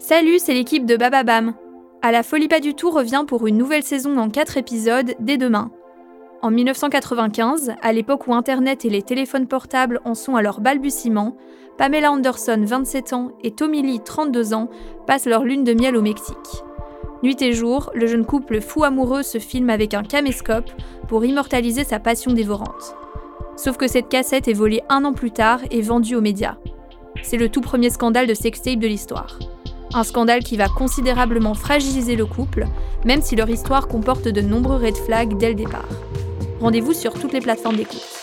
Salut, c'est l'équipe de Bababam. À la folie pas du tout revient pour une nouvelle saison en 4 épisodes dès demain. En 1995, à l'époque où Internet et les téléphones portables en sont à leur balbutiement, Pamela Anderson, 27 ans, et Tommy Lee, 32 ans, passent leur lune de miel au Mexique. Nuit et jour, le jeune couple fou amoureux se filme avec un caméscope pour immortaliser sa passion dévorante. Sauf que cette cassette est volée un an plus tard et vendue aux médias. C'est le tout premier scandale de sextape de l'histoire. Un scandale qui va considérablement fragiliser le couple, même si leur histoire comporte de nombreux red flags dès le départ. Rendez-vous sur toutes les plateformes d'écoute.